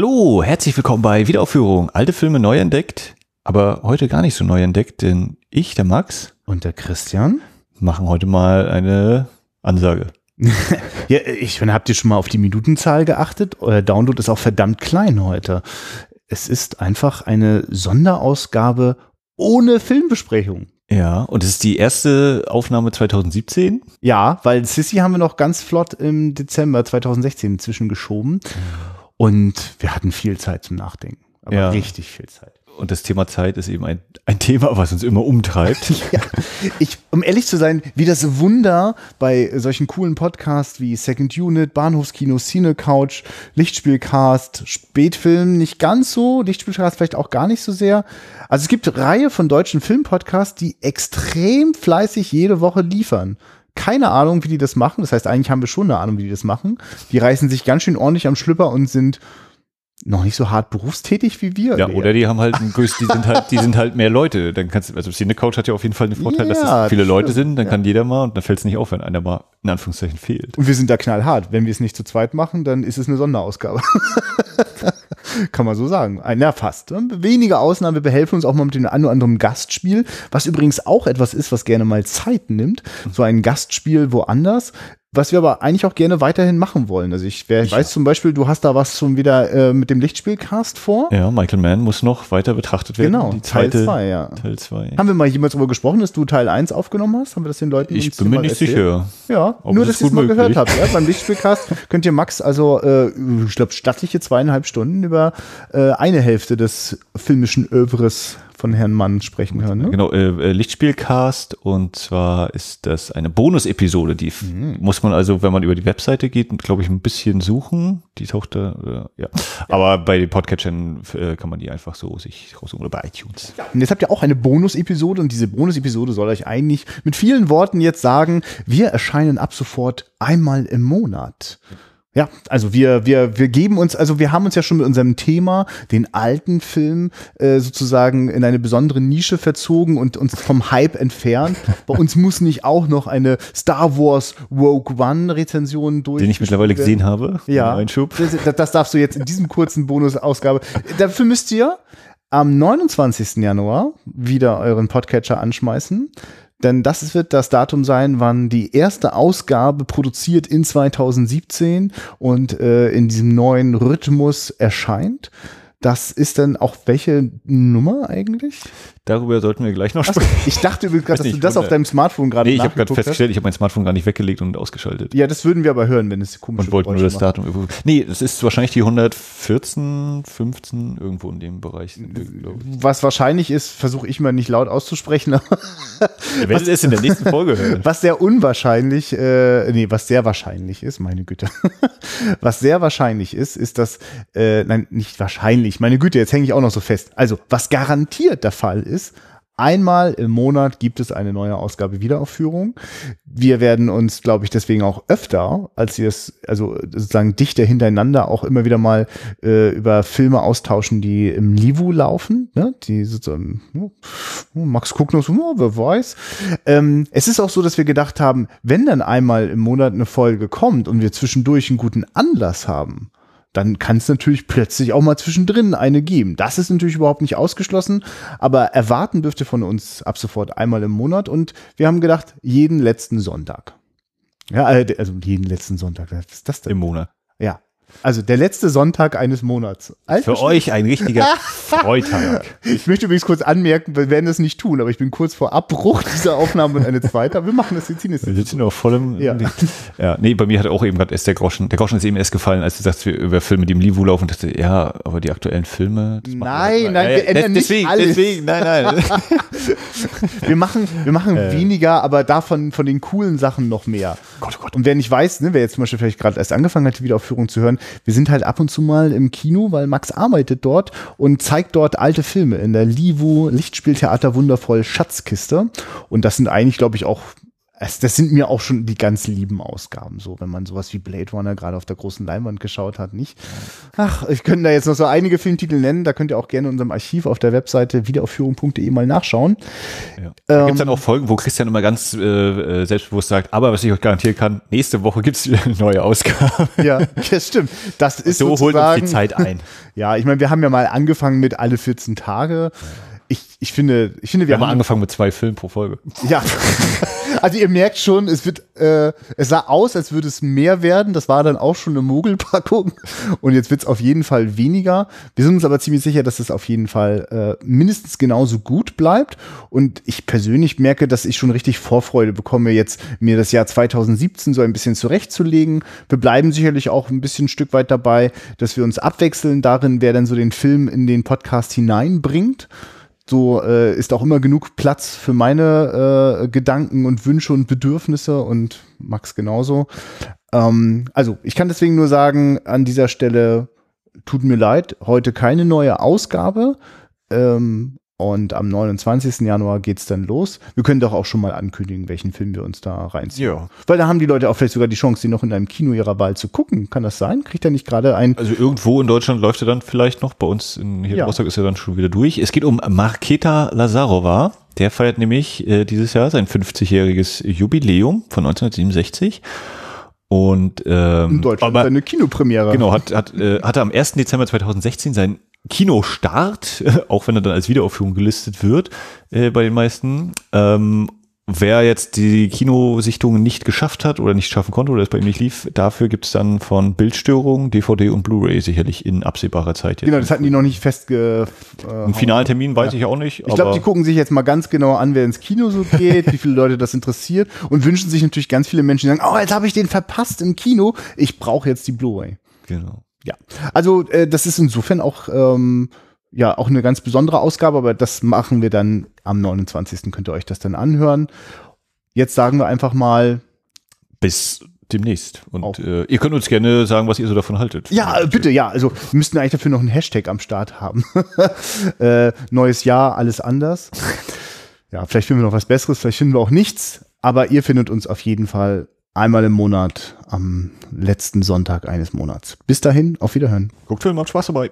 Hallo, herzlich willkommen bei Wiederaufführung. Alte Filme neu entdeckt, aber heute gar nicht so neu entdeckt, denn ich, der Max und der Christian machen heute mal eine Ansage. ja, ich meine, habt ihr schon mal auf die Minutenzahl geachtet? Euer Download ist auch verdammt klein heute. Es ist einfach eine Sonderausgabe ohne Filmbesprechung. Ja, und es ist die erste Aufnahme 2017? Ja, weil Sissy haben wir noch ganz flott im Dezember 2016 zwischengeschoben. Und wir hatten viel Zeit zum Nachdenken. Aber ja. richtig viel Zeit. Und das Thema Zeit ist eben ein, ein Thema, was uns immer umtreibt. ja, ich, um ehrlich zu sein, wie das Wunder bei solchen coolen Podcasts wie Second Unit, Bahnhofskino, Cine Couch, Lichtspielcast, Spätfilm nicht ganz so, Lichtspielcast vielleicht auch gar nicht so sehr. Also es gibt eine Reihe von deutschen Filmpodcasts, die extrem fleißig jede Woche liefern keine Ahnung, wie die das machen. Das heißt, eigentlich haben wir schon eine Ahnung, wie die das machen. Die reißen sich ganz schön ordentlich am Schlüpper und sind noch nicht so hart berufstätig wie wir. Ja, oder die haben halt ein die sind halt, die sind halt mehr Leute. Dann kannst du, also Cine Couch hat ja auf jeden Fall den Vorteil, ja, dass es viele Leute sind, dann ja. kann jeder mal und dann fällt es nicht auf, wenn einer mal in Anführungszeichen fehlt. Und wir sind da knallhart. Wenn wir es nicht zu zweit machen, dann ist es eine Sonderausgabe. kann man so sagen. Na, fast. Wenige Ausnahmen, wir behelfen uns auch mal mit dem einen oder anderen Gastspiel, was übrigens auch etwas ist, was gerne mal Zeit nimmt. So ein Gastspiel woanders was wir aber eigentlich auch gerne weiterhin machen wollen. Also ich, wer, ich weiß zum Beispiel, du hast da was schon wieder äh, mit dem Lichtspielcast vor. Ja, Michael Mann muss noch weiter betrachtet werden. Genau, Teil 2, ja. Teil 2. Haben wir mal jemals darüber gesprochen, dass du Teil 1 aufgenommen hast? Haben wir das den Leuten Ich bin mir nicht erzählt? sicher. Ja, nur, dass ihr es mal gehört habt. Ja? Beim Lichtspielcast könnt ihr Max also, äh, ich glaube, stattliche zweieinhalb Stunden über äh, eine Hälfte des filmischen Övres von Herrn Mann sprechen hören. Ne? Genau, äh, äh, Lichtspielcast und zwar ist das eine Bonus-Episode, die mhm. muss man also, wenn man über die Webseite geht, glaube ich, ein bisschen suchen. Die taucht da, äh, ja. ja. Aber bei den Podcatchern äh, kann man die einfach so sich raussuchen oder bei iTunes. Ja. Und jetzt habt ihr auch eine Bonus-Episode und diese Bonus-Episode soll euch eigentlich mit vielen Worten jetzt sagen, wir erscheinen ab sofort einmal im Monat. Ja, also wir, wir, wir geben uns, also wir haben uns ja schon mit unserem Thema, den alten Film, äh, sozusagen in eine besondere Nische verzogen und uns vom Hype entfernt. Bei uns muss nicht auch noch eine Star Wars Rogue One Rezension durch. Den ich mittlerweile gesehen habe. Ja. Einschub. Das, das darfst du jetzt in diesem kurzen Bonusausgabe. Dafür müsst ihr am 29. Januar wieder euren Podcatcher anschmeißen. Denn das wird das Datum sein, wann die erste Ausgabe produziert in 2017 und äh, in diesem neuen Rhythmus erscheint. Das ist dann auch welche Nummer eigentlich? Darüber sollten wir gleich noch sprechen. Achso, ich dachte übrigens gerade, dass du das auf deinem Smartphone gerade Nee, ich habe gerade festgestellt, ich habe mein Smartphone gar nicht weggelegt und ausgeschaltet. Ja, das würden wir aber hören, wenn es komisch ist. Und wollten nur das Datum. Nee, es ist wahrscheinlich die 114, 15, irgendwo in dem Bereich. Was wahrscheinlich ist, versuche ich mal nicht laut auszusprechen. ja, was es in der nächsten Folge hören. Was sehr unwahrscheinlich, äh, nee, was sehr wahrscheinlich ist, meine Güte. was sehr wahrscheinlich ist, ist, dass, äh, nein, nicht wahrscheinlich, meine Güte, jetzt hänge ich auch noch so fest. Also, was garantiert der Fall ist, ist, Einmal im Monat gibt es eine neue Ausgabe Wiederaufführung. Wir werden uns, glaube ich, deswegen auch öfter, als wir es, also sozusagen dichter hintereinander auch immer wieder mal äh, über Filme austauschen, die im Livu laufen. Ne? Die sozusagen, oh, Max so, oh, wer weiß. Ähm, es ist auch so, dass wir gedacht haben, wenn dann einmal im Monat eine Folge kommt und wir zwischendurch einen guten Anlass haben, dann kann es natürlich plötzlich auch mal zwischendrin eine geben. Das ist natürlich überhaupt nicht ausgeschlossen, aber erwarten dürft ihr von uns ab sofort einmal im Monat und wir haben gedacht, jeden letzten Sonntag. Ja, äh, also jeden letzten Sonntag. Was ist das denn? Im Monat. Ja, also der letzte Sonntag eines Monats. Alter Für euch ein richtiger Freitag. Ich möchte übrigens kurz anmerken, wir werden das nicht tun, aber ich bin kurz vor Abbruch dieser Aufnahme und eine zweite. Wir machen das jetzt hier. Wir sitzen noch voll im. Ja. ja, nee, bei mir hat auch eben gerade erst der Groschen. Der Groschen ist eben erst gefallen, als du sagst, wir über Filme, die im Livu laufen. Und dachte, ja, aber die aktuellen Filme. Nein, nein, wir ändern deswegen, nicht alles. Deswegen, nein, nein. wir machen, wir machen äh. weniger, aber davon von den coolen Sachen noch mehr. Gott, oh Gott. Und wer nicht weiß, ne, wer jetzt zum Beispiel vielleicht gerade erst angefangen hat, die Wiederaufführung zu hören, wir sind halt ab und zu mal im Kino, weil Max arbeitet dort und zeigt dort alte Filme in der Livu Lichtspieltheater wundervoll Schatzkiste. Und das sind eigentlich, glaube ich, auch es, das sind mir auch schon die ganz lieben Ausgaben, so wenn man sowas wie Blade Runner gerade auf der großen Leinwand geschaut hat, nicht? Ach, ich könnte da jetzt noch so einige Filmtitel nennen, da könnt ihr auch gerne in unserem Archiv auf der Webseite wiederaufführung.de mal nachschauen. Ja. Da ähm, gibt es dann auch Folgen, wo Christian immer ganz äh, äh, selbstbewusst sagt, aber was ich euch garantieren kann, nächste Woche gibt es wieder eine neue Ausgabe. Ja, das stimmt. Das ist so holt uns die Zeit ein. ja, ich meine, wir haben ja mal angefangen mit alle 14 Tage. Ja ich, ich finde, ich finde, wir, wir haben angefangen mit zwei Filmen pro Folge. Ja. also ihr merkt schon, es wird, äh, es sah aus, als würde es mehr werden. Das war dann auch schon eine Mogelpackung. Und jetzt wird es auf jeden Fall weniger. Wir sind uns aber ziemlich sicher, dass es auf jeden Fall äh, mindestens genauso gut bleibt. Und ich persönlich merke, dass ich schon richtig Vorfreude bekomme, jetzt mir das Jahr 2017 so ein bisschen zurechtzulegen. Wir bleiben sicherlich auch ein bisschen ein Stück weit dabei, dass wir uns abwechseln darin, wer dann so den Film in den Podcast hineinbringt so äh, ist auch immer genug Platz für meine äh, Gedanken und Wünsche und Bedürfnisse und Max genauso. Ähm, also ich kann deswegen nur sagen, an dieser Stelle tut mir leid, heute keine neue Ausgabe. Ähm, und am 29. Januar geht's dann los. Wir können doch auch schon mal ankündigen, welchen Film wir uns da reinziehen. Ja. Weil da haben die Leute auch vielleicht sogar die Chance, den noch in einem Kino ihrer Wahl zu gucken. Kann das sein? Kriegt er nicht gerade ein. Also irgendwo in Deutschland läuft er dann vielleicht noch. Bei uns in, hier ja. in Rostock ist er dann schon wieder durch. Es geht um Marketa Lazarova. Der feiert nämlich äh, dieses Jahr sein 50-jähriges Jubiläum von 1967. Und ähm, in Deutschland aber, eine Kinopremiere. Genau, hat, hat, äh, hatte am 1. Dezember 2016 sein Kinostart, auch wenn er dann als Wiederaufführung gelistet wird äh, bei den meisten. Ähm, wer jetzt die Kinosichtungen nicht geschafft hat oder nicht schaffen konnte oder es bei ihm nicht lief, dafür gibt's dann von Bildstörungen, DVD und Blu-ray sicherlich in absehbarer Zeit. Jetzt. Genau, das hatten die noch nicht festge... Äh, Einen finalen Termin weiß ja. ich auch nicht. Ich glaube, die gucken sich jetzt mal ganz genau an, wer ins Kino so geht, wie viele Leute das interessiert und wünschen sich natürlich ganz viele Menschen, die sagen, oh, jetzt habe ich den verpasst im Kino, ich brauche jetzt die Blu-ray. Genau. Ja, also äh, das ist insofern auch ähm, ja auch eine ganz besondere Ausgabe, aber das machen wir dann am 29. könnt ihr euch das dann anhören. Jetzt sagen wir einfach mal bis demnächst. Und äh, ihr könnt uns gerne sagen, was ihr so davon haltet. Ja, bitte, ja. Also wir müssten eigentlich dafür noch einen Hashtag am Start haben. äh, neues Jahr, alles anders. Ja, vielleicht finden wir noch was Besseres, vielleicht finden wir auch nichts, aber ihr findet uns auf jeden Fall einmal im Monat am letzten Sonntag eines Monats. Bis dahin, auf Wiederhören. Guckt Film, macht Spaß dabei.